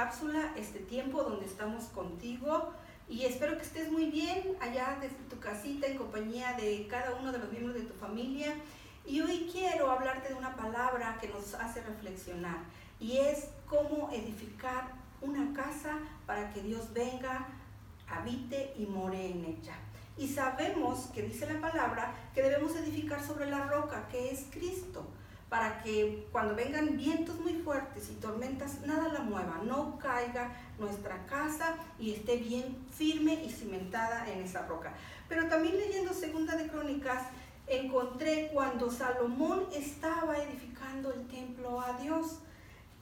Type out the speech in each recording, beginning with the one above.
día, este tiempo donde estamos contigo y espero que estés muy bien allá desde tu casita en compañía de cada uno de los miembros de tu familia. Y hoy quiero hablarte de una palabra que nos hace reflexionar y es cómo edificar una casa para que Dios venga, habite y more en ella. Y sabemos que dice la palabra que debemos edificar sobre la roca, que es Cristo para que cuando vengan vientos muy fuertes y tormentas, nada la mueva, no caiga nuestra casa y esté bien firme y cimentada en esa roca. Pero también leyendo Segunda de Crónicas, encontré cuando Salomón estaba edificando el templo a Dios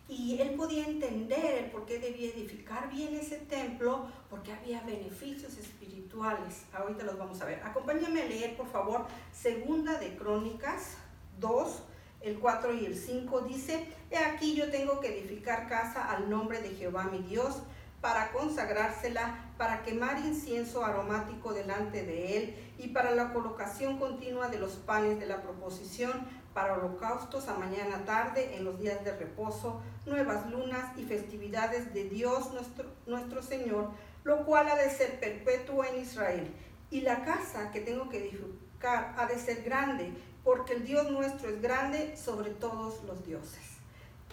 y él podía entender el por qué debía edificar bien ese templo, porque había beneficios espirituales. Ahorita los vamos a ver. Acompáñame a leer, por favor, Segunda de Crónicas 2, el 4 y el 5 dice, He aquí yo tengo que edificar casa al nombre de Jehová mi Dios, para consagrársela, para quemar incienso aromático delante de él, y para la colocación continua de los panes de la proposición, para holocaustos a mañana tarde, en los días de reposo, nuevas lunas y festividades de Dios nuestro, nuestro Señor, lo cual ha de ser perpetuo en Israel. Y la casa que tengo que edificar ha de ser grande, porque el Dios nuestro es grande sobre todos los dioses.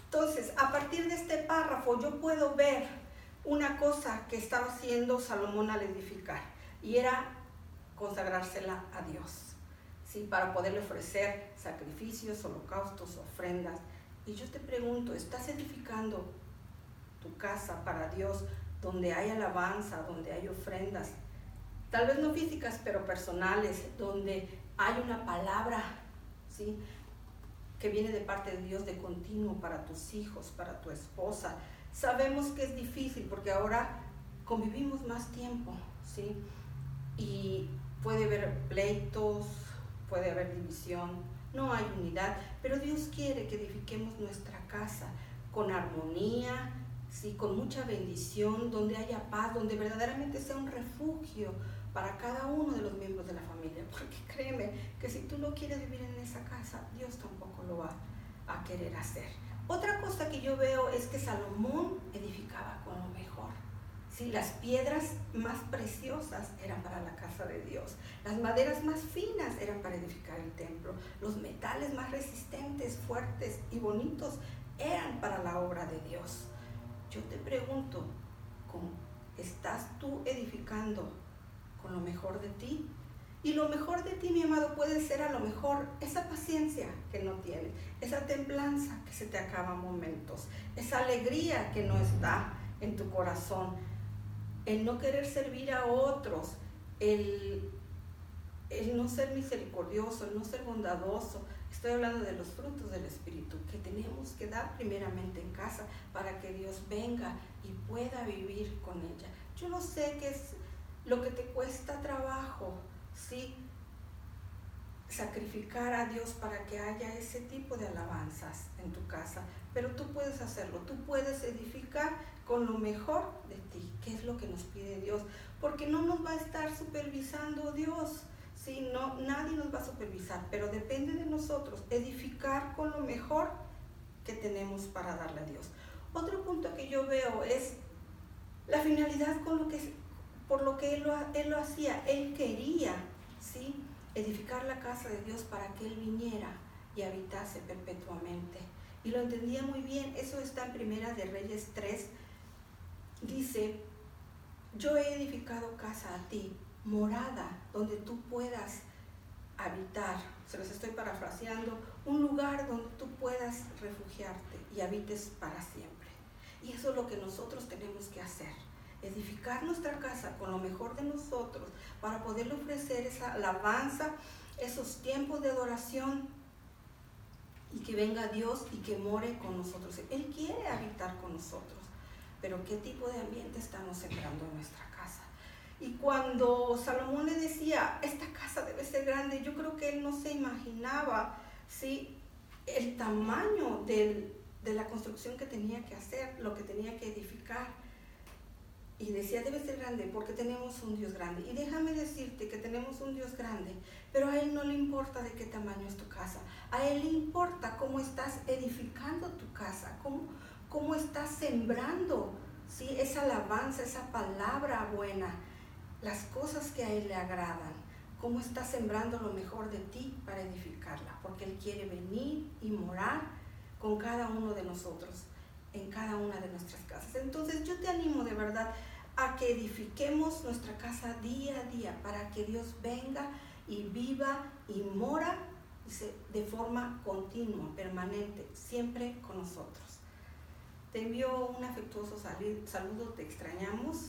Entonces, a partir de este párrafo yo puedo ver una cosa que estaba haciendo Salomón al edificar, y era consagrársela a Dios, ¿sí? para poderle ofrecer sacrificios, holocaustos, ofrendas. Y yo te pregunto, ¿estás edificando tu casa para Dios donde hay alabanza, donde hay ofrendas? Tal vez no físicas, pero personales, donde hay una palabra que viene de parte de Dios de continuo para tus hijos, para tu esposa. Sabemos que es difícil porque ahora convivimos más tiempo, ¿sí? Y puede haber pleitos, puede haber división, no hay unidad, pero Dios quiere que edifiquemos nuestra casa con armonía, ¿sí? con mucha bendición, donde haya paz, donde verdaderamente sea un refugio para cada uno de los miembros de la familia, porque créeme que si tú no quieres vivir en esa casa, Dios tampoco lo va a querer hacer. Otra cosa que yo veo es que Salomón edificaba con lo mejor. Sí, las piedras más preciosas eran para la casa de Dios, las maderas más finas eran para edificar el templo, los metales más resistentes, fuertes y bonitos eran para la obra de Dios. Yo te pregunto, ¿cómo estás tú edificando lo mejor de ti. Y lo mejor de ti, mi amado, puede ser a lo mejor esa paciencia que no tienes, esa templanza que se te acaba momentos, esa alegría que no está en tu corazón, el no querer servir a otros, el, el no ser misericordioso, el no ser bondadoso. Estoy hablando de los frutos del Espíritu que tenemos que dar primeramente en casa para que Dios venga y pueda vivir con ella. Yo no sé qué es lo que te cuesta trabajo, ¿sí? Sacrificar a Dios para que haya ese tipo de alabanzas en tu casa, pero tú puedes hacerlo, tú puedes edificar con lo mejor de ti, que es lo que nos pide Dios, porque no nos va a estar supervisando Dios, ¿sí? no, nadie nos va a supervisar, pero depende de nosotros edificar con lo mejor que tenemos para darle a Dios. Otro punto que yo veo es la finalidad con lo que por lo que él lo, él lo hacía. Él quería, ¿sí? Edificar la casa de Dios para que Él viniera y habitase perpetuamente. Y lo entendía muy bien. Eso está en Primera de Reyes 3. Dice, yo he edificado casa a ti, morada, donde tú puedas habitar. Se los estoy parafraseando. Un lugar donde tú puedas refugiarte y habites para siempre. Y eso es lo que nosotros tenemos que hacer nuestra casa con lo mejor de nosotros para poderle ofrecer esa alabanza, esos tiempos de adoración y que venga Dios y que more con nosotros. Él quiere habitar con nosotros, pero ¿qué tipo de ambiente estamos sembrando en nuestra casa? Y cuando Salomón le decía, esta casa debe ser grande, yo creo que él no se imaginaba ¿sí? el tamaño de la construcción que tenía que hacer, lo que tenía que edificar y decía, debe ser grande porque tenemos un Dios grande. Y déjame decirte que tenemos un Dios grande, pero a Él no le importa de qué tamaño es tu casa. A Él le importa cómo estás edificando tu casa, cómo, cómo estás sembrando ¿sí? esa alabanza, esa palabra buena, las cosas que a Él le agradan, cómo está sembrando lo mejor de ti para edificarla, porque Él quiere venir y morar con cada uno de nosotros, en cada una de nuestras casas. Entonces yo te animo de verdad a que edifiquemos nuestra casa día a día para que Dios venga y viva y mora de forma continua, permanente, siempre con nosotros. Te envío un afectuoso saludo, te extrañamos